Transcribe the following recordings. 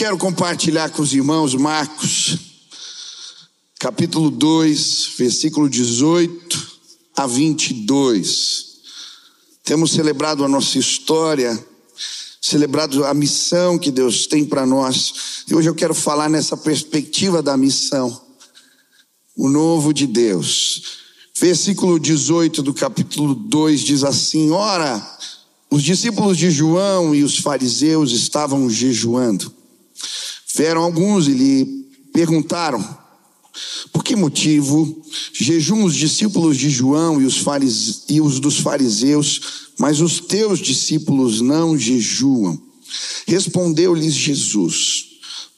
quero compartilhar com os irmãos Marcos, capítulo 2, versículo 18 a 22. Temos celebrado a nossa história, celebrado a missão que Deus tem para nós. E hoje eu quero falar nessa perspectiva da missão, o novo de Deus. Versículo 18 do capítulo 2 diz assim: Ora, os discípulos de João e os fariseus estavam jejuando. Vieram alguns e lhe perguntaram: Por que motivo jejum os discípulos de João e os, farise... e os dos fariseus, mas os teus discípulos não jejuam? Respondeu-lhes Jesus: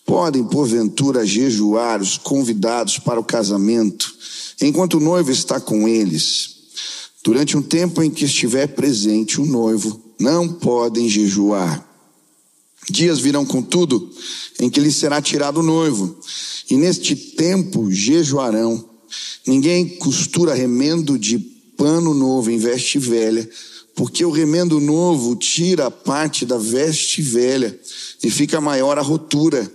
Podem, porventura, jejuar os convidados para o casamento, enquanto o noivo está com eles? Durante um tempo em que estiver presente o noivo, não podem jejuar. Dias virão, contudo, em que lhes será tirado o noivo, e neste tempo jejuarão. Ninguém costura remendo de pano novo em veste velha, porque o remendo novo tira parte da veste velha e fica maior a rotura.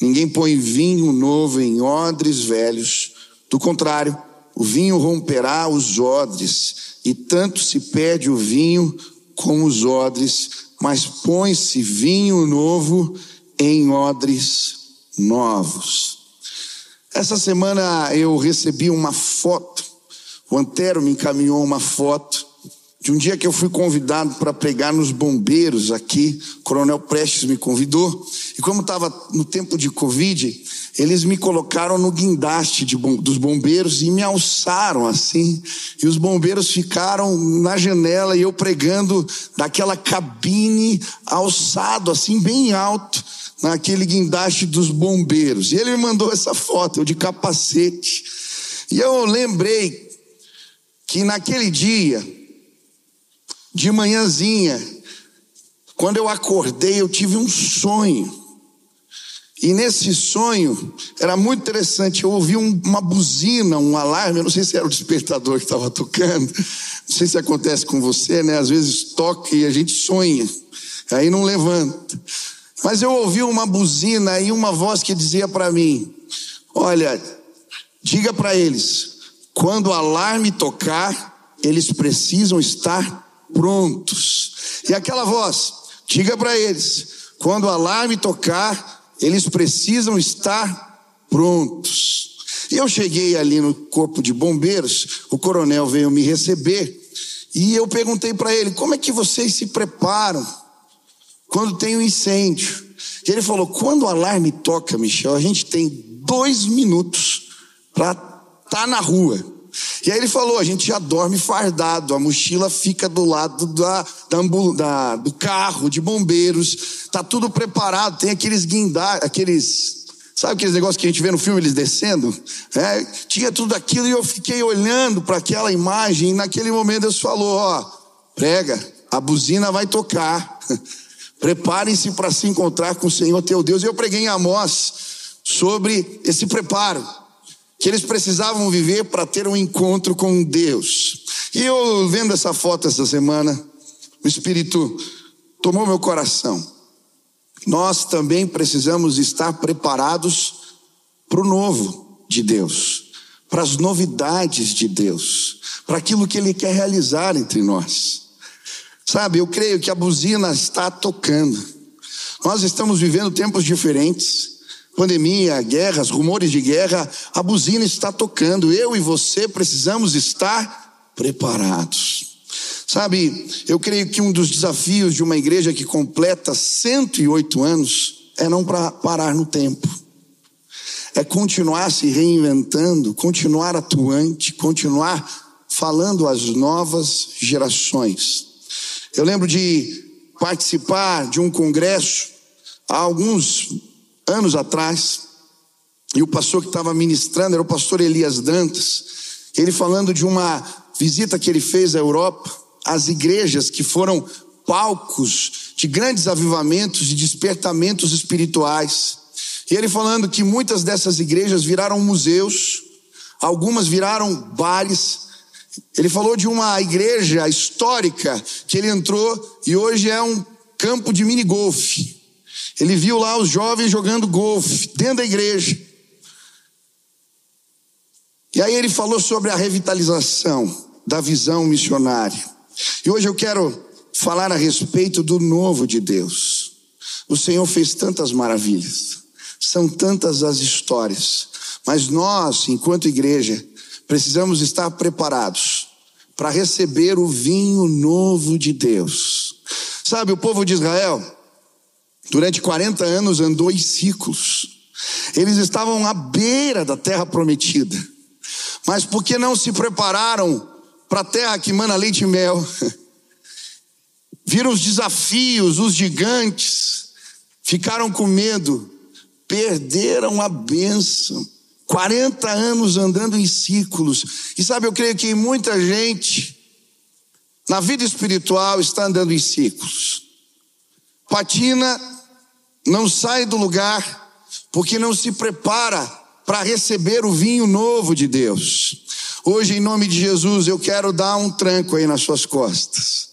Ninguém põe vinho novo em odres velhos. Do contrário, o vinho romperá os odres, e tanto se perde o vinho como os odres, mas põe-se vinho novo em odres novos. Essa semana eu recebi uma foto, o Antero me encaminhou uma foto de um dia que eu fui convidado para pregar nos bombeiros aqui, o Coronel Prestes me convidou, e como estava no tempo de Covid, eles me colocaram no guindaste de, dos bombeiros e me alçaram assim, e os bombeiros ficaram na janela e eu pregando daquela cabine alçado assim, bem alto, naquele guindaste dos bombeiros. E ele me mandou essa foto, eu de capacete. E eu lembrei que naquele dia, de manhãzinha, quando eu acordei, eu tive um sonho. E nesse sonho, era muito interessante, eu ouvi um, uma buzina, um alarme, eu não sei se era o despertador que estava tocando, não sei se acontece com você, né? Às vezes toca e a gente sonha, aí não levanta. Mas eu ouvi uma buzina e uma voz que dizia para mim: Olha, diga para eles, quando o alarme tocar, eles precisam estar prontos. E aquela voz, diga para eles, quando o alarme tocar, eles precisam estar prontos. Eu cheguei ali no corpo de bombeiros, o coronel veio me receber, e eu perguntei para ele: como é que vocês se preparam quando tem um incêndio? E ele falou: quando o alarme toca, Michel, a gente tem dois minutos para estar tá na rua. E aí ele falou: a gente já dorme fardado, a mochila fica do lado da, da, da do carro de bombeiros, tá tudo preparado, tem aqueles guindar, aqueles. Sabe aqueles negócios que a gente vê no filme, eles descendo? É, tinha tudo aquilo e eu fiquei olhando para aquela imagem, e naquele momento Deus falou: ó, prega, a buzina vai tocar. Preparem-se para se encontrar com o Senhor teu Deus. E eu preguei em Amós sobre esse preparo que eles precisavam viver para ter um encontro com Deus. E eu vendo essa foto essa semana, o Espírito tomou meu coração. Nós também precisamos estar preparados para o novo de Deus, para as novidades de Deus, para aquilo que Ele quer realizar entre nós. Sabe, eu creio que a buzina está tocando. Nós estamos vivendo tempos diferentes pandemia, guerras, rumores de guerra, a buzina está tocando. Eu e você precisamos estar preparados. Sabe, eu creio que um dos desafios de uma igreja que completa 108 anos é não parar no tempo. É continuar se reinventando, continuar atuante, continuar falando às novas gerações. Eu lembro de participar de um congresso há alguns anos atrás, e o pastor que estava ministrando era o pastor Elias Dantas, ele falando de uma visita que ele fez à Europa, às igrejas que foram palcos de grandes avivamentos e despertamentos espirituais. E ele falando que muitas dessas igrejas viraram museus, algumas viraram bares. Ele falou de uma igreja histórica que ele entrou e hoje é um campo de mini golfe. Ele viu lá os jovens jogando golfe dentro da igreja. E aí ele falou sobre a revitalização da visão missionária. E hoje eu quero falar a respeito do novo de Deus. O Senhor fez tantas maravilhas, são tantas as histórias, mas nós, enquanto igreja, precisamos estar preparados para receber o vinho novo de Deus. Sabe, o povo de Israel, durante 40 anos andou em ciclos. Eles estavam à beira da terra prometida. Mas porque não se prepararam para a terra que mana leite e mel, viram os desafios, os gigantes, ficaram com medo, perderam a bênção. 40 anos andando em círculos. E sabe, eu creio que muita gente na vida espiritual está andando em ciclos. Patina, não sai do lugar, porque não se prepara para receber o vinho novo de Deus. Hoje, em nome de Jesus, eu quero dar um tranco aí nas suas costas.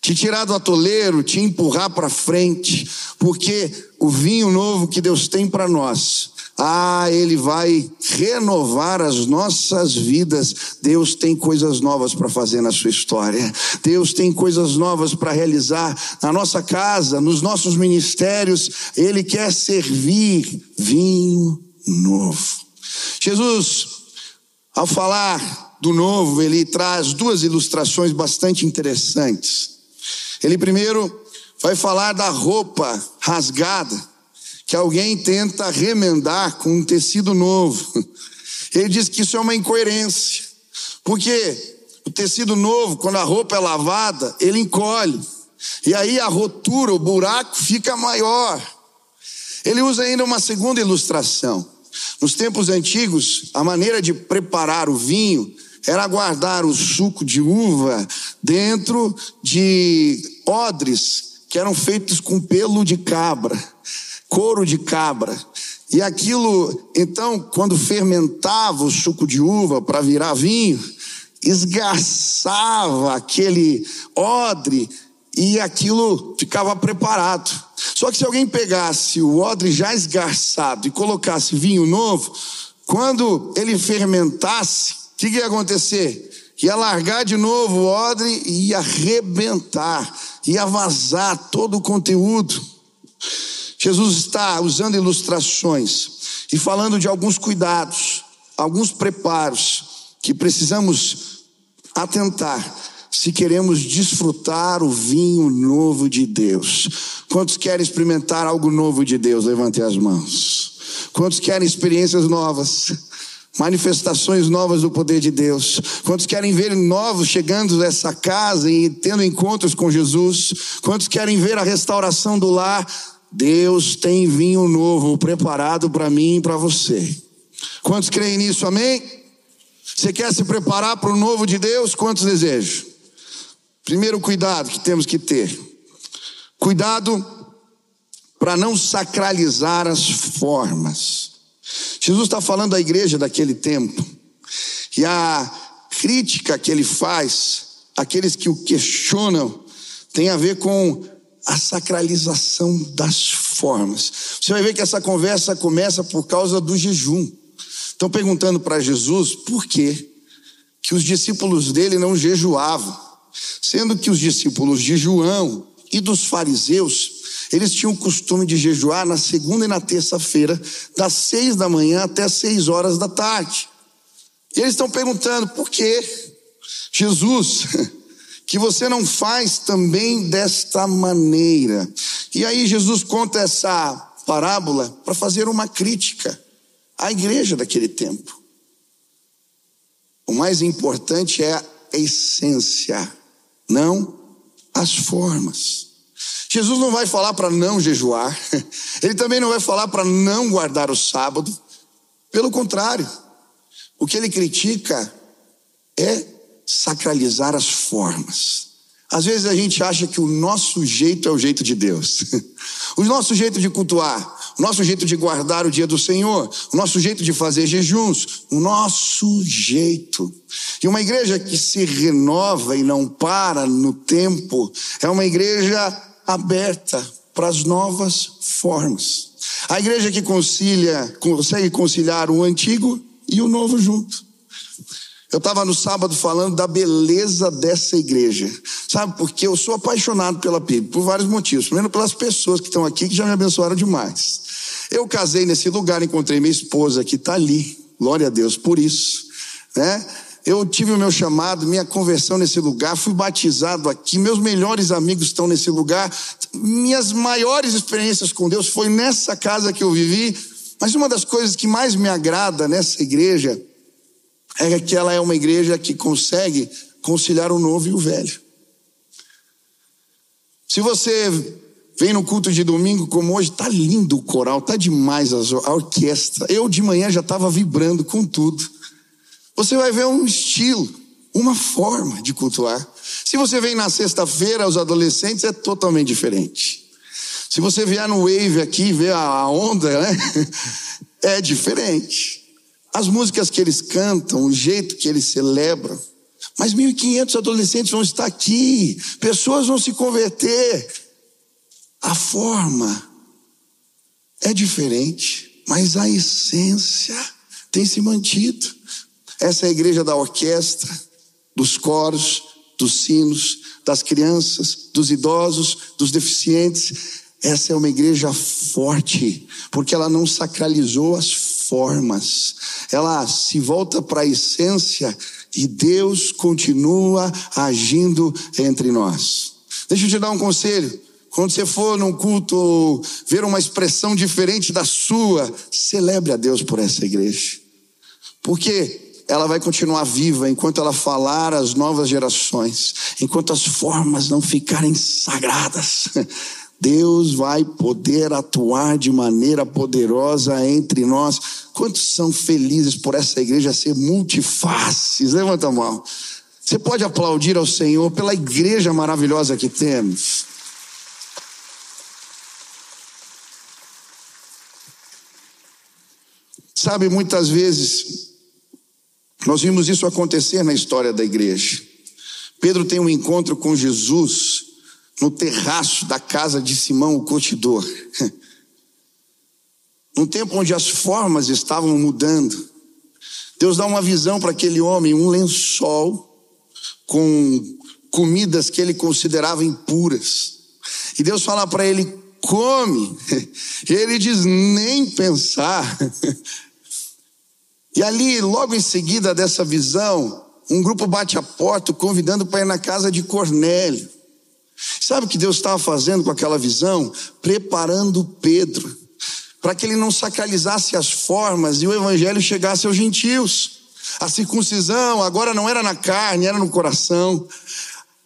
Te tirar do atoleiro, te empurrar para frente, porque o vinho novo que Deus tem para nós ah, Ele vai renovar as nossas vidas. Deus tem coisas novas para fazer na sua história. Deus tem coisas novas para realizar na nossa casa, nos nossos ministérios. Ele quer servir vinho novo. Jesus, ao falar do novo, ele traz duas ilustrações bastante interessantes. Ele primeiro vai falar da roupa rasgada que alguém tenta remendar com um tecido novo. Ele diz que isso é uma incoerência, porque o tecido novo, quando a roupa é lavada, ele encolhe, e aí a rotura, o buraco fica maior. Ele usa ainda uma segunda ilustração. Nos tempos antigos, a maneira de preparar o vinho era guardar o suco de uva dentro de odres que eram feitos com pelo de cabra couro de cabra. E aquilo, então, quando fermentava o suco de uva para virar vinho, esgarçava aquele odre e aquilo ficava preparado. Só que se alguém pegasse o odre já esgarçado e colocasse vinho novo, quando ele fermentasse, o que, que ia acontecer? Ia largar de novo o odre e ia arrebentar, ia vazar todo o conteúdo. Jesus está usando ilustrações e falando de alguns cuidados, alguns preparos que precisamos atentar se queremos desfrutar o vinho novo de Deus. Quantos querem experimentar algo novo de Deus? Levantem as mãos. Quantos querem experiências novas? Manifestações novas do poder de Deus. Quantos querem ver novos chegando nessa casa e tendo encontros com Jesus? Quantos querem ver a restauração do lar? Deus tem vinho novo preparado para mim e para você. Quantos creem nisso? Amém? Você quer se preparar para o novo de Deus? Quantos desejos? Primeiro cuidado que temos que ter. Cuidado para não sacralizar as formas. Jesus está falando da igreja daquele tempo. E a crítica que ele faz, aqueles que o questionam, tem a ver com a sacralização das formas. Você vai ver que essa conversa começa por causa do jejum. Estão perguntando para Jesus por quê que os discípulos dele não jejuavam, sendo que os discípulos de João e dos fariseus eles tinham o costume de jejuar na segunda e na terça-feira, das seis da manhã até as seis horas da tarde. E eles estão perguntando por quê Jesus que você não faz também desta maneira. E aí Jesus conta essa parábola para fazer uma crítica à igreja daquele tempo. O mais importante é a essência, não as formas. Jesus não vai falar para não jejuar, ele também não vai falar para não guardar o sábado. Pelo contrário, o que ele critica é sacralizar as formas. Às vezes a gente acha que o nosso jeito é o jeito de Deus. O nosso jeito de cultuar, o nosso jeito de guardar o dia do Senhor, o nosso jeito de fazer jejuns, o nosso jeito. E uma igreja que se renova e não para no tempo é uma igreja aberta para as novas formas. A igreja que concilia, consegue conciliar o antigo e o novo junto. Eu estava no sábado falando da beleza dessa igreja. Sabe, porque eu sou apaixonado pela PIB, por vários motivos. Primeiro, pelas pessoas que estão aqui, que já me abençoaram demais. Eu casei nesse lugar, encontrei minha esposa que está ali. Glória a Deus por isso. Né? Eu tive o meu chamado, minha conversão nesse lugar, fui batizado aqui, meus melhores amigos estão nesse lugar. Minhas maiores experiências com Deus foi nessa casa que eu vivi. Mas uma das coisas que mais me agrada nessa igreja é que ela é uma igreja que consegue conciliar o novo e o velho. Se você vem no culto de domingo como hoje, tá lindo o coral, tá demais a orquestra. Eu de manhã já estava vibrando com tudo. Você vai ver um estilo, uma forma de cultuar. Se você vem na sexta-feira, os adolescentes é totalmente diferente. Se você vier no Wave aqui, ver a onda, né? É diferente as músicas que eles cantam, o jeito que eles celebram. Mas 1.500 adolescentes vão estar aqui, pessoas vão se converter. A forma é diferente, mas a essência tem se mantido. Essa é a igreja da orquestra, dos coros, dos sinos, das crianças, dos idosos, dos deficientes. Essa é uma igreja forte, porque ela não sacralizou as formas ela se volta para a essência e Deus continua agindo entre nós. Deixa eu te dar um conselho. Quando você for num culto ver uma expressão diferente da sua, celebre a Deus por essa igreja. Porque ela vai continuar viva enquanto ela falar às novas gerações, enquanto as formas não ficarem sagradas. Deus vai poder atuar de maneira poderosa entre nós. Quantos são felizes por essa igreja ser multifaces? Levanta a mão. Você pode aplaudir ao Senhor pela igreja maravilhosa que temos. Sabe, muitas vezes, nós vimos isso acontecer na história da igreja. Pedro tem um encontro com Jesus no terraço da casa de Simão, o curtidor. Num tempo onde as formas estavam mudando, Deus dá uma visão para aquele homem, um lençol com comidas que ele considerava impuras. E Deus fala para ele: come. E ele diz: nem pensar. E ali, logo em seguida dessa visão, um grupo bate a porta, convidando para ir na casa de Cornélio. Sabe o que Deus estava fazendo com aquela visão? Preparando Pedro, para que ele não sacralizasse as formas e o evangelho chegasse aos gentios. A circuncisão agora não era na carne, era no coração.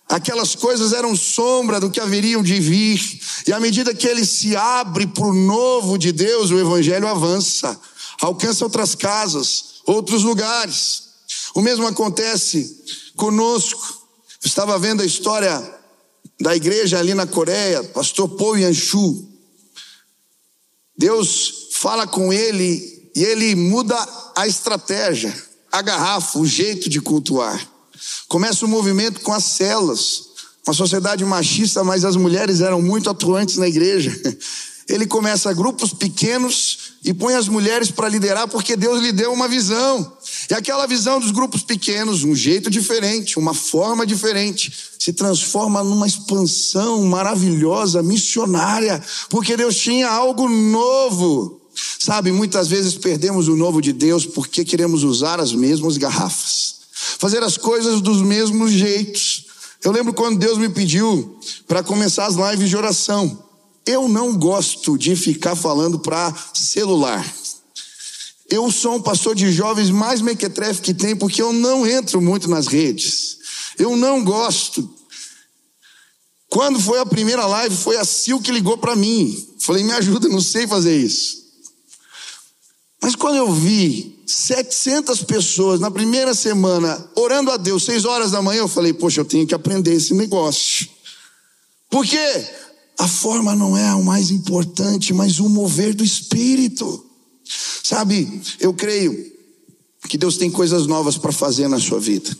Aquelas coisas eram sombra do que haveriam de vir. E à medida que ele se abre para o novo de Deus, o evangelho avança, alcança outras casas, outros lugares. O mesmo acontece conosco. Estava vendo a história da igreja ali na Coreia, pastor Paul Yanshu. Deus fala com ele e ele muda a estratégia, a garrafa, o jeito de cultuar. Começa o um movimento com as celas. Uma sociedade machista, mas as mulheres eram muito atuantes na igreja. Ele começa grupos pequenos e põe as mulheres para liderar porque Deus lhe deu uma visão. E aquela visão dos grupos pequenos, um jeito diferente, uma forma diferente, se transforma numa expansão maravilhosa, missionária, porque Deus tinha algo novo. Sabe, muitas vezes perdemos o novo de Deus porque queremos usar as mesmas garrafas, fazer as coisas dos mesmos jeitos. Eu lembro quando Deus me pediu para começar as lives de oração. Eu não gosto de ficar falando para celular. Eu sou um pastor de jovens mais mequetrefe que tem, porque eu não entro muito nas redes. Eu não gosto. Quando foi a primeira live, foi a Sil que ligou para mim. Falei, me ajuda, não sei fazer isso. Mas quando eu vi 700 pessoas na primeira semana orando a Deus, seis horas da manhã, eu falei, poxa, eu tenho que aprender esse negócio. Por quê? A forma não é o mais importante, mas o mover do Espírito. Sabe, eu creio que Deus tem coisas novas para fazer na sua vida.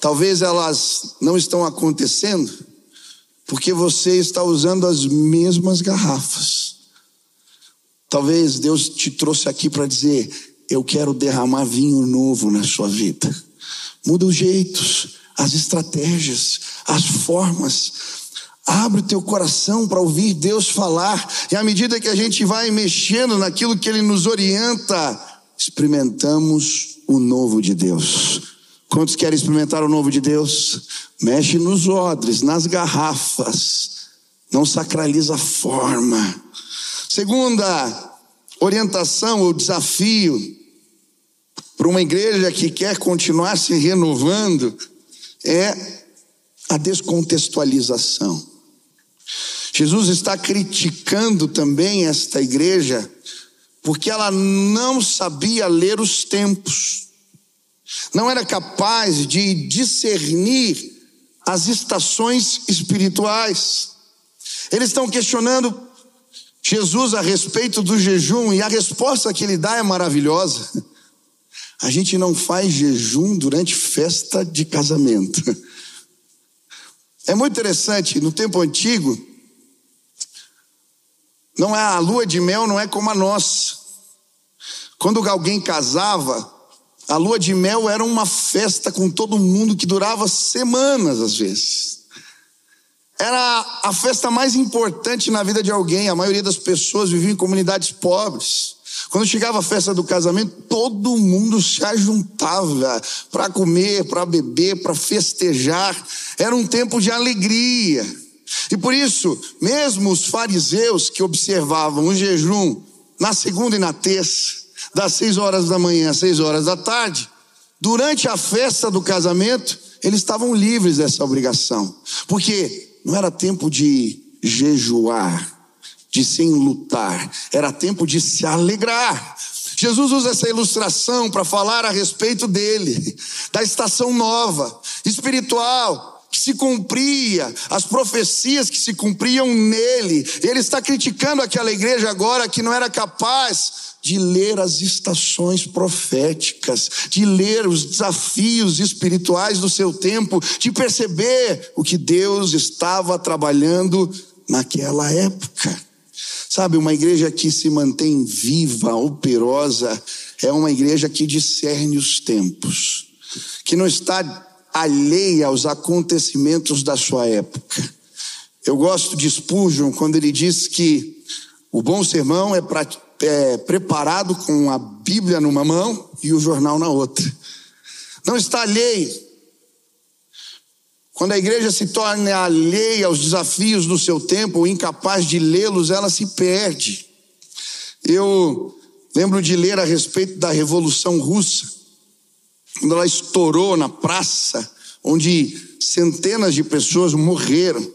Talvez elas não estão acontecendo porque você está usando as mesmas garrafas. Talvez Deus te trouxe aqui para dizer: Eu quero derramar vinho novo na sua vida. Muda os jeitos, as estratégias, as formas. Abre o teu coração para ouvir Deus falar. E à medida que a gente vai mexendo naquilo que Ele nos orienta, experimentamos o novo de Deus. Quantos querem experimentar o novo de Deus? Mexe nos odres, nas garrafas. Não sacraliza a forma. Segunda orientação ou desafio para uma igreja que quer continuar se renovando é a descontextualização. Jesus está criticando também esta igreja porque ela não sabia ler os tempos, não era capaz de discernir as estações espirituais. Eles estão questionando Jesus a respeito do jejum e a resposta que ele dá é maravilhosa. A gente não faz jejum durante festa de casamento. É muito interessante, no tempo antigo, não é a lua de mel não é como a nossa. Quando alguém casava, a lua de mel era uma festa com todo mundo que durava semanas às vezes. Era a festa mais importante na vida de alguém. A maioria das pessoas vivia em comunidades pobres. Quando chegava a festa do casamento, todo mundo se ajuntava para comer, para beber, para festejar. Era um tempo de alegria. E por isso, mesmo os fariseus que observavam o jejum na segunda e na terça, das seis horas da manhã às seis horas da tarde, durante a festa do casamento, eles estavam livres dessa obrigação. Porque não era tempo de jejuar, de se enlutar, era tempo de se alegrar. Jesus usa essa ilustração para falar a respeito dele, da estação nova, espiritual, se cumpria, as profecias que se cumpriam nele. Ele está criticando aquela igreja agora que não era capaz de ler as estações proféticas, de ler os desafios espirituais do seu tempo, de perceber o que Deus estava trabalhando naquela época. Sabe, uma igreja que se mantém viva, operosa, é uma igreja que discerne os tempos, que não está alheia aos acontecimentos da sua época. Eu gosto de Spurgeon quando ele diz que o bom sermão é para é, preparado com a Bíblia numa mão e o jornal na outra. Não está alheio. Quando a igreja se torna alheia aos desafios do seu tempo, ou incapaz de lê-los, ela se perde. Eu lembro de ler a respeito da Revolução Russa, quando ela estourou na praça, onde centenas de pessoas morreram.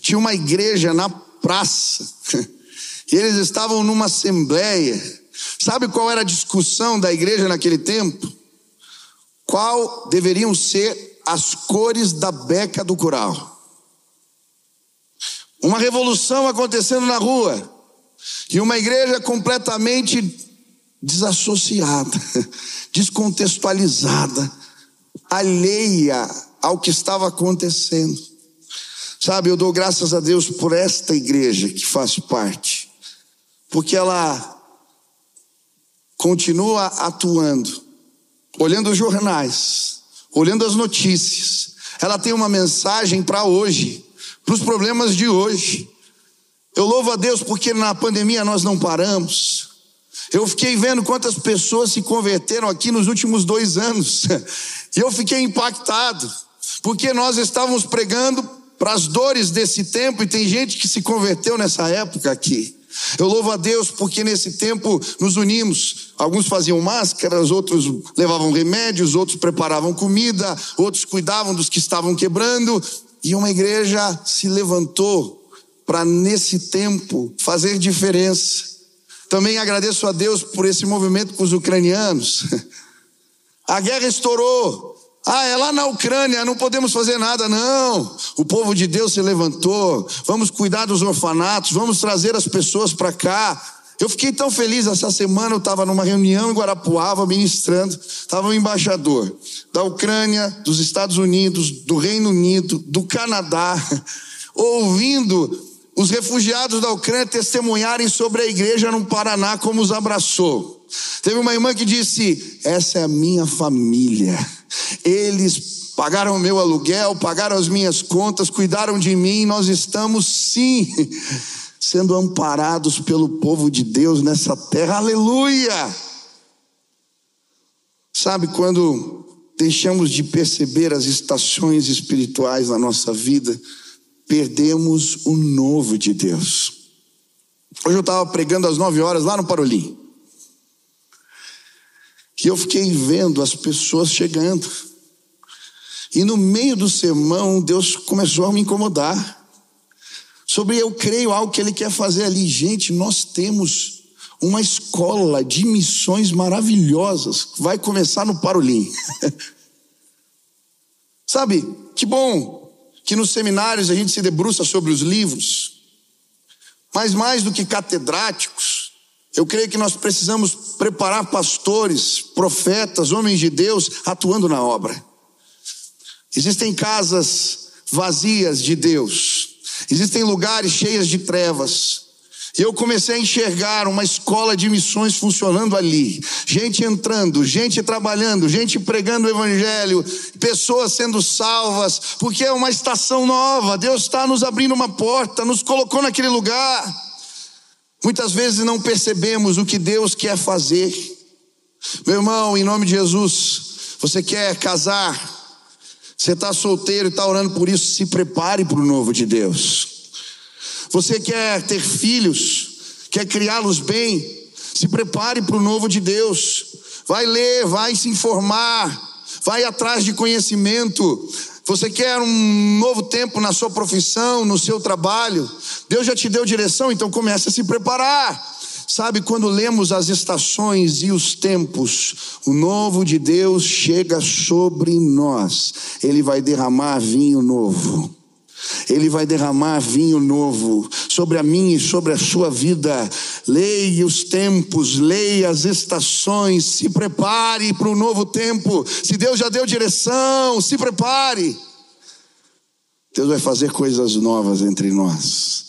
Tinha uma igreja na praça. E eles estavam numa assembleia. Sabe qual era a discussão da igreja naquele tempo? Qual deveriam ser as cores da beca do coral? Uma revolução acontecendo na rua. E uma igreja completamente desassociada, descontextualizada, alheia ao que estava acontecendo. Sabe, eu dou graças a Deus por esta igreja que faço parte porque ela continua atuando, olhando os jornais, olhando as notícias. Ela tem uma mensagem para hoje, para os problemas de hoje. Eu louvo a Deus porque na pandemia nós não paramos. Eu fiquei vendo quantas pessoas se converteram aqui nos últimos dois anos. E eu fiquei impactado, porque nós estávamos pregando para as dores desse tempo e tem gente que se converteu nessa época aqui. Eu louvo a Deus porque nesse tempo nos unimos. Alguns faziam máscaras, outros levavam remédios, outros preparavam comida, outros cuidavam dos que estavam quebrando. E uma igreja se levantou para, nesse tempo, fazer diferença. Também agradeço a Deus por esse movimento com os ucranianos. A guerra estourou, ah, é lá na Ucrânia, não podemos fazer nada, não. O povo de Deus se levantou. Vamos cuidar dos orfanatos, vamos trazer as pessoas para cá. Eu fiquei tão feliz essa semana, eu estava numa reunião em Guarapuava ministrando, estava um embaixador da Ucrânia, dos Estados Unidos, do Reino Unido, do Canadá. ouvindo os refugiados da Ucrânia testemunharem sobre a igreja no Paraná, como os abraçou. Teve uma irmã que disse: Essa é a minha família. Eles pagaram o meu aluguel, pagaram as minhas contas, cuidaram de mim. Nós estamos, sim, sendo amparados pelo povo de Deus nessa terra. Aleluia! Sabe quando deixamos de perceber as estações espirituais na nossa vida? Perdemos o novo de Deus. Hoje eu estava pregando às nove horas lá no Parolim. E eu fiquei vendo as pessoas chegando. E no meio do sermão, Deus começou a me incomodar. Sobre eu creio algo que Ele quer fazer ali. Gente, nós temos uma escola de missões maravilhosas. Vai começar no Parolim. Sabe, que bom que nos seminários a gente se debruça sobre os livros, mas mais do que catedráticos, eu creio que nós precisamos preparar pastores, profetas, homens de Deus atuando na obra. Existem casas vazias de Deus, existem lugares cheios de trevas, e eu comecei a enxergar uma escola de missões funcionando ali. Gente entrando, gente trabalhando, gente pregando o evangelho, pessoas sendo salvas, porque é uma estação nova. Deus está nos abrindo uma porta, nos colocou naquele lugar. Muitas vezes não percebemos o que Deus quer fazer. Meu irmão, em nome de Jesus, você quer casar, você está solteiro e está orando por isso, se prepare para o novo de Deus. Você quer ter filhos, quer criá-los bem, se prepare para o novo de Deus. Vai ler, vai se informar, vai atrás de conhecimento. Você quer um novo tempo na sua profissão, no seu trabalho? Deus já te deu direção, então comece a se preparar. Sabe, quando lemos as estações e os tempos, o novo de Deus chega sobre nós, ele vai derramar vinho novo. Ele vai derramar vinho novo sobre a minha e sobre a sua vida. Leia os tempos, leia as estações, se prepare para o novo tempo. Se Deus já deu direção, se prepare. Deus vai fazer coisas novas entre nós.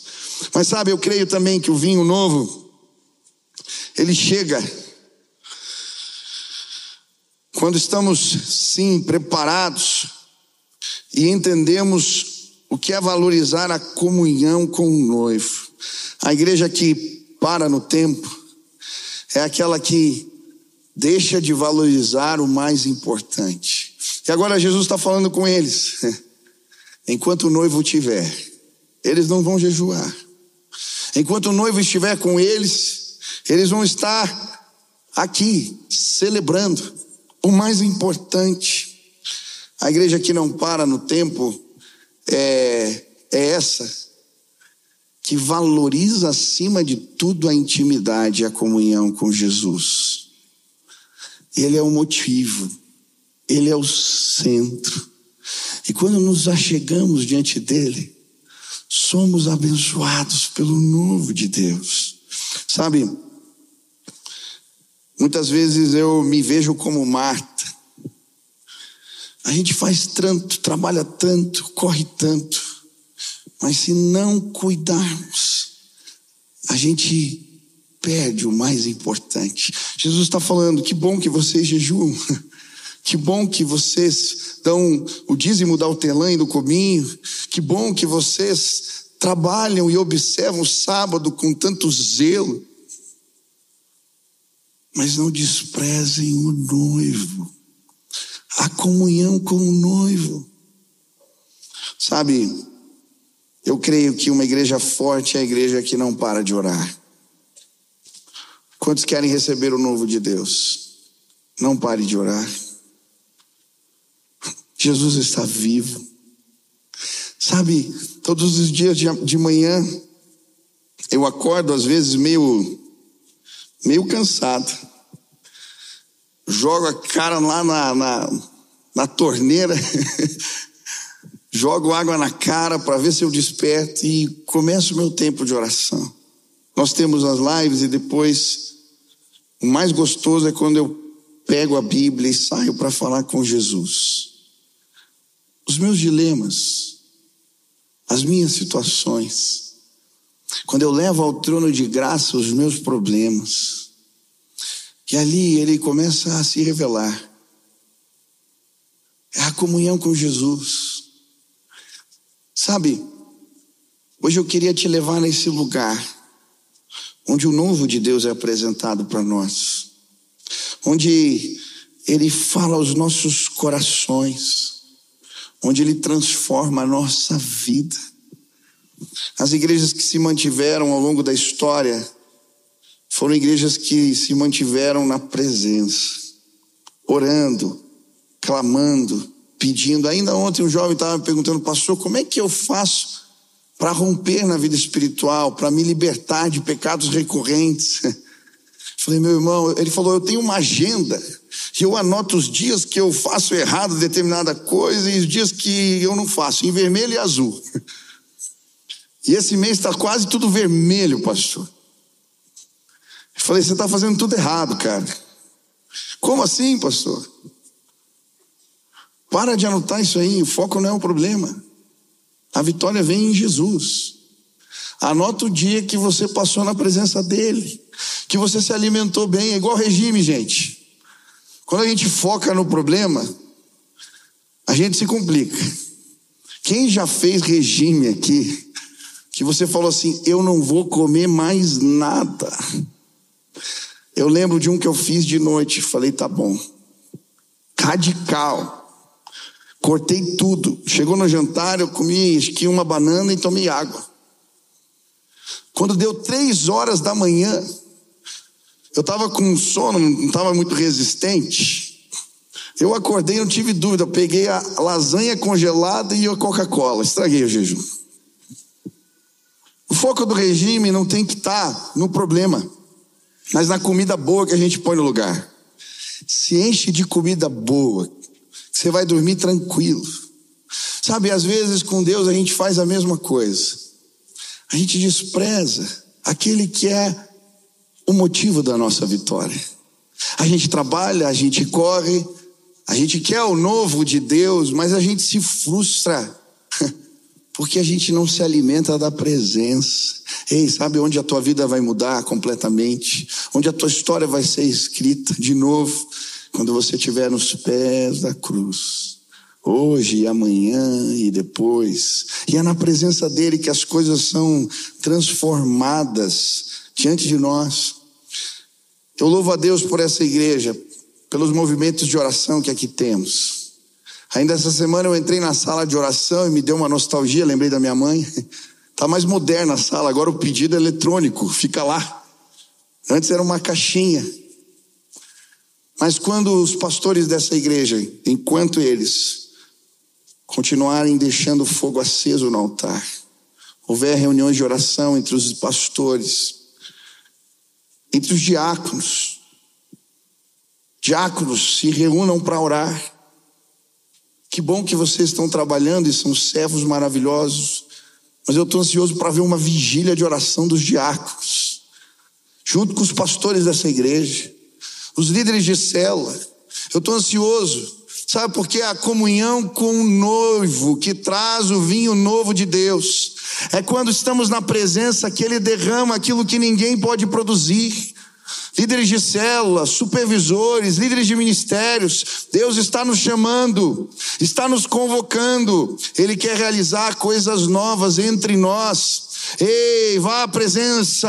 Mas sabe, eu creio também que o vinho novo, ele chega quando estamos, sim, preparados e entendemos o que é valorizar a comunhão com o noivo. A igreja que para no tempo é aquela que deixa de valorizar o mais importante. E agora Jesus está falando com eles. Enquanto o noivo tiver, eles não vão jejuar. Enquanto o noivo estiver com eles, eles vão estar aqui celebrando o mais importante. A igreja que não para no tempo é, é essa que valoriza acima de tudo a intimidade e a comunhão com Jesus. Ele é o motivo, ele é o centro. E quando nos achegamos diante dele, somos abençoados pelo novo de Deus. Sabe, muitas vezes eu me vejo como Marta. A gente faz tanto, trabalha tanto, corre tanto, mas se não cuidarmos, a gente perde o mais importante. Jesus está falando: que bom que vocês jejuam, que bom que vocês dão o dízimo da hortelã e do cominho, que bom que vocês trabalham e observam o sábado com tanto zelo, mas não desprezem o noivo a comunhão com o noivo. Sabe, eu creio que uma igreja forte é a igreja que não para de orar. Quantos querem receber o novo de Deus? Não pare de orar. Jesus está vivo. Sabe, todos os dias de manhã, eu acordo às vezes meio, meio cansado jogo a cara lá na, na, na torneira, jogo água na cara para ver se eu desperto e começo o meu tempo de oração. Nós temos as lives e depois o mais gostoso é quando eu pego a Bíblia e saio para falar com Jesus. Os meus dilemas, as minhas situações, quando eu levo ao trono de graça os meus problemas, e ali ele começa a se revelar. É a comunhão com Jesus. Sabe, hoje eu queria te levar nesse lugar onde o novo de Deus é apresentado para nós, onde ele fala aos nossos corações, onde ele transforma a nossa vida. As igrejas que se mantiveram ao longo da história foram igrejas que se mantiveram na presença, orando, clamando, pedindo. Ainda ontem um jovem estava me perguntando, pastor, como é que eu faço para romper na vida espiritual, para me libertar de pecados recorrentes? Falei, meu irmão, ele falou, eu tenho uma agenda, e eu anoto os dias que eu faço errado determinada coisa e os dias que eu não faço, em vermelho e azul. E esse mês está quase tudo vermelho, pastor. Eu falei, você está fazendo tudo errado, cara. Como assim, pastor? Para de anotar isso aí, o foco não é o problema. A vitória vem em Jesus. Anota o dia que você passou na presença dele, que você se alimentou bem, é igual regime, gente. Quando a gente foca no problema, a gente se complica. Quem já fez regime aqui, que você falou assim: eu não vou comer mais nada. Eu lembro de um que eu fiz de noite, falei: tá bom. Radical. Cortei tudo. Chegou no jantar, eu comi que uma banana e tomei água. Quando deu três horas da manhã, eu estava com sono, não estava muito resistente. Eu acordei, não tive dúvida. Peguei a lasanha congelada e a Coca-Cola. Estraguei o jejum. O foco do regime não tem que estar tá no problema, mas na comida boa que a gente põe no lugar. Se enche de comida boa, você vai dormir tranquilo. Sabe, às vezes com Deus a gente faz a mesma coisa. A gente despreza aquele que é o motivo da nossa vitória. A gente trabalha, a gente corre, a gente quer o novo de Deus, mas a gente se frustra porque a gente não se alimenta da presença. Ei, sabe onde a tua vida vai mudar completamente? Onde a tua história vai ser escrita de novo? Quando você estiver nos pés da cruz, hoje e amanhã e depois, e é na presença dele que as coisas são transformadas diante de nós. Eu louvo a Deus por essa igreja, pelos movimentos de oração que aqui temos. Ainda essa semana eu entrei na sala de oração e me deu uma nostalgia, lembrei da minha mãe. Tá mais moderna a sala, agora o pedido é eletrônico, fica lá. Antes era uma caixinha. Mas quando os pastores dessa igreja, enquanto eles continuarem deixando fogo aceso no altar, houver reuniões de oração entre os pastores, entre os diáconos, diáconos se reúnam para orar. Que bom que vocês estão trabalhando e são servos maravilhosos, mas eu estou ansioso para ver uma vigília de oração dos diáconos, junto com os pastores dessa igreja os líderes de célula. Eu estou ansioso, sabe, porque a comunhão com o noivo que traz o vinho novo de Deus. É quando estamos na presença que ele derrama aquilo que ninguém pode produzir. Líderes de célula, supervisores, líderes de ministérios, Deus está nos chamando, está nos convocando, Ele quer realizar coisas novas entre nós. Ei, vá à presença,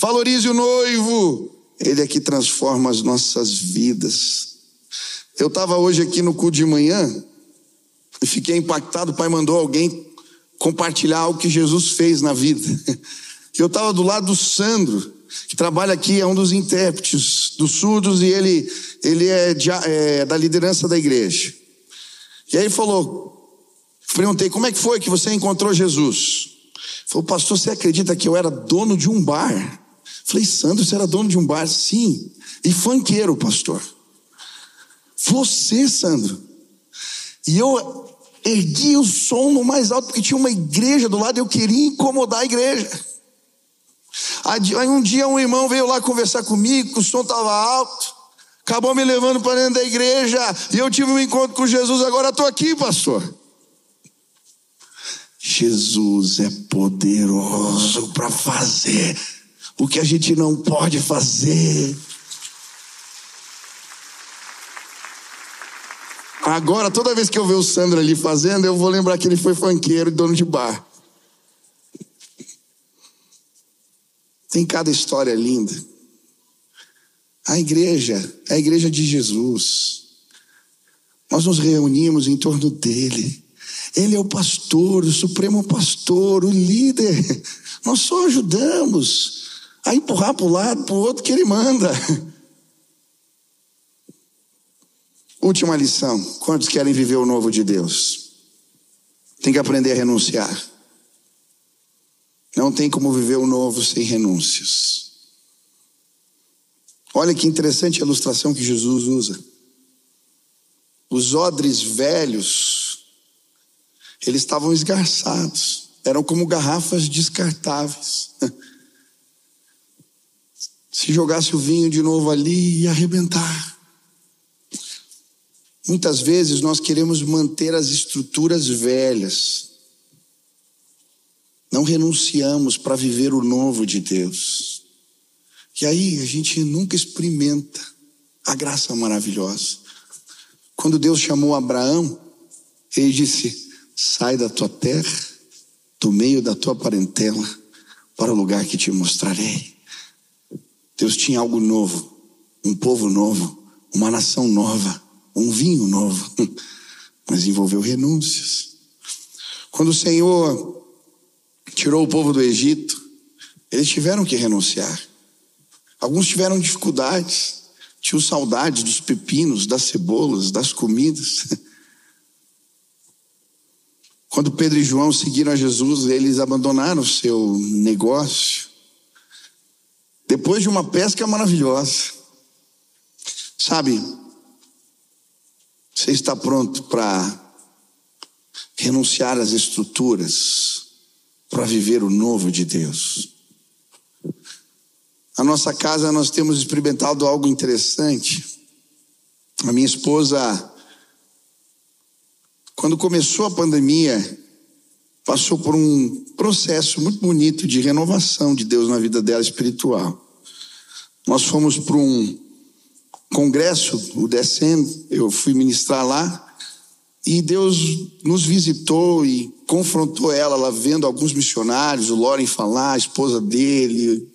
valorize o noivo, ele é que transforma as nossas vidas. Eu estava hoje aqui no culto de manhã e fiquei impactado. O pai mandou alguém compartilhar algo que Jesus fez na vida. Eu estava do lado do Sandro, que trabalha aqui, é um dos intérpretes dos surdos e ele, ele é, de, é da liderança da igreja. E aí falou, perguntei, como é que foi que você encontrou Jesus? Falou, pastor, você acredita que eu era dono de um bar? Falei, Sandro, você era dono de um bar? Sim. E funkeiro, pastor. Você, Sandro. E eu ergui o som no mais alto, porque tinha uma igreja do lado eu queria incomodar a igreja. Aí um dia um irmão veio lá conversar comigo, o som estava alto, acabou me levando para dentro da igreja, e eu tive um encontro com Jesus, agora estou aqui, pastor. Jesus é poderoso para fazer o que a gente não pode fazer. Agora, toda vez que eu ver o Sandro ali fazendo, eu vou lembrar que ele foi fanqueiro e dono de bar. Tem cada história linda. A igreja a igreja de Jesus. Nós nos reunimos em torno dele. Ele é o pastor, o supremo pastor, o líder. Nós só ajudamos a empurrar para o lado, para o outro que ele manda. Última lição: quantos querem viver o novo de Deus? Tem que aprender a renunciar. Não tem como viver o novo sem renúncias. Olha que interessante a ilustração que Jesus usa. Os odres velhos, eles estavam esgarçados, eram como garrafas descartáveis. Se jogasse o vinho de novo ali, ia arrebentar. Muitas vezes nós queremos manter as estruturas velhas, não renunciamos para viver o novo de Deus. E aí a gente nunca experimenta a graça maravilhosa. Quando Deus chamou Abraão, ele disse: Sai da tua terra, do meio da tua parentela, para o lugar que te mostrarei. Deus tinha algo novo, um povo novo, uma nação nova um vinho novo, mas envolveu renúncias. Quando o Senhor tirou o povo do Egito, eles tiveram que renunciar. Alguns tiveram dificuldades, tinham saudade dos pepinos, das cebolas, das comidas. Quando Pedro e João seguiram a Jesus, eles abandonaram o seu negócio. Depois de uma pesca maravilhosa. Sabe, você está pronto para renunciar às estruturas para viver o novo de Deus? Na nossa casa nós temos experimentado algo interessante. A minha esposa, quando começou a pandemia, passou por um processo muito bonito de renovação de Deus na vida dela espiritual. Nós fomos para um congresso, o Descendo, eu fui ministrar lá, e Deus nos visitou e confrontou ela, ela vendo alguns missionários, o Loren falar, a esposa dele.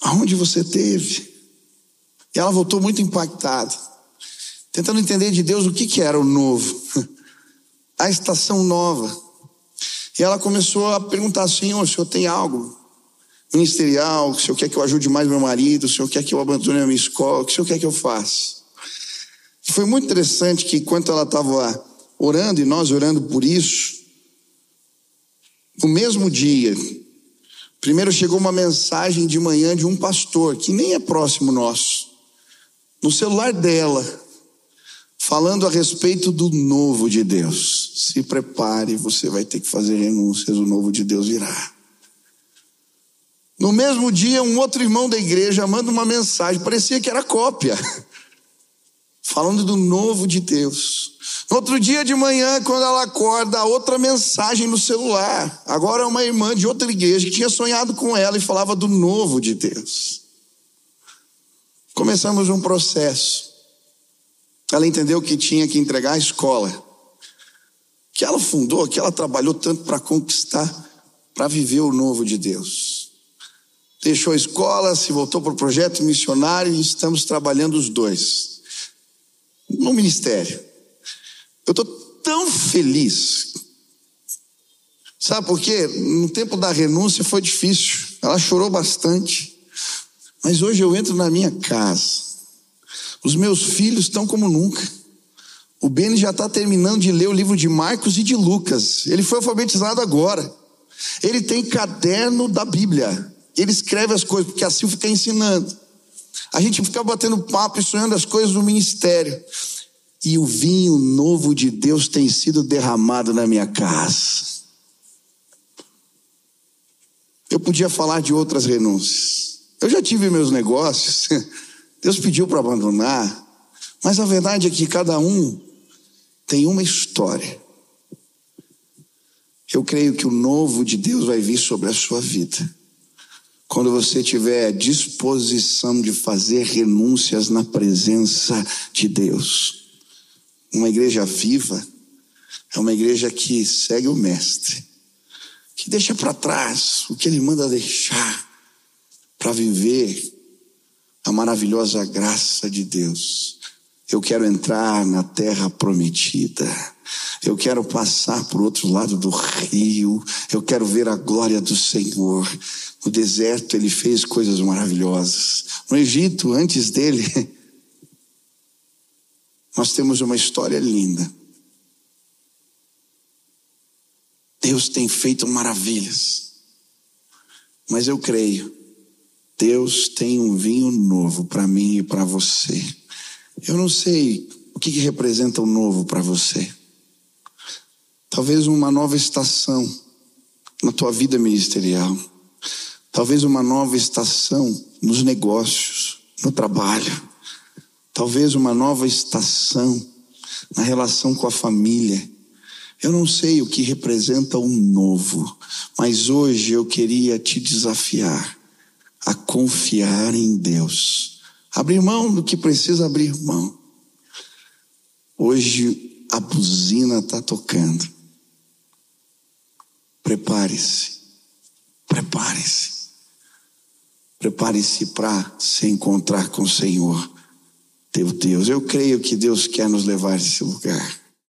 Aonde você teve? E ela voltou muito impactada, tentando entender de Deus o que, que era o novo, a estação nova. E ela começou a perguntar: Senhor, o senhor tem algo ministerial, o senhor quer que eu ajude mais meu marido, o senhor quer que eu abandone a minha escola, o que senhor quer que eu faça? Foi muito interessante que enquanto ela estava orando e nós orando por isso, no mesmo dia, primeiro chegou uma mensagem de manhã de um pastor, que nem é próximo nosso, no celular dela, falando a respeito do novo de Deus. Se prepare, você vai ter que fazer renúncias, o novo de Deus virá. No mesmo dia, um outro irmão da igreja manda uma mensagem, parecia que era cópia, falando do novo de Deus. No outro dia de manhã, quando ela acorda, outra mensagem no celular. Agora é uma irmã de outra igreja que tinha sonhado com ela e falava do novo de Deus. Começamos um processo. Ela entendeu que tinha que entregar a escola, que ela fundou, que ela trabalhou tanto para conquistar, para viver o novo de Deus deixou a escola, se voltou para o projeto missionário e estamos trabalhando os dois no ministério. Eu estou tão feliz. Sabe por quê? No tempo da renúncia foi difícil. Ela chorou bastante. Mas hoje eu entro na minha casa. Os meus filhos estão como nunca. O Beni já está terminando de ler o livro de Marcos e de Lucas. Ele foi alfabetizado agora. Ele tem caderno da Bíblia. Ele escreve as coisas, porque assim fica ensinando. A gente fica batendo papo e sonhando as coisas do ministério. E o vinho novo de Deus tem sido derramado na minha casa. Eu podia falar de outras renúncias. Eu já tive meus negócios. Deus pediu para abandonar. Mas a verdade é que cada um tem uma história. Eu creio que o novo de Deus vai vir sobre a sua vida. Quando você tiver disposição de fazer renúncias na presença de Deus. Uma igreja viva é uma igreja que segue o Mestre, que deixa para trás o que ele manda deixar para viver a maravilhosa graça de Deus. Eu quero entrar na terra prometida. Eu quero passar por outro lado do rio. Eu quero ver a glória do Senhor. No deserto ele fez coisas maravilhosas. No Egito, antes dele, nós temos uma história linda. Deus tem feito maravilhas. Mas eu creio, Deus tem um vinho novo para mim e para você. Eu não sei o que, que representa o novo para você. Talvez uma nova estação na tua vida ministerial. Talvez uma nova estação nos negócios, no trabalho. Talvez uma nova estação na relação com a família. Eu não sei o que representa o novo, mas hoje eu queria te desafiar a confiar em Deus Abrir mão do que precisa abrir mão. Hoje a buzina está tocando. Prepare-se. Prepare-se. Prepare-se para se encontrar com o Senhor, teu Deus. Eu creio que Deus quer nos levar a esse lugar.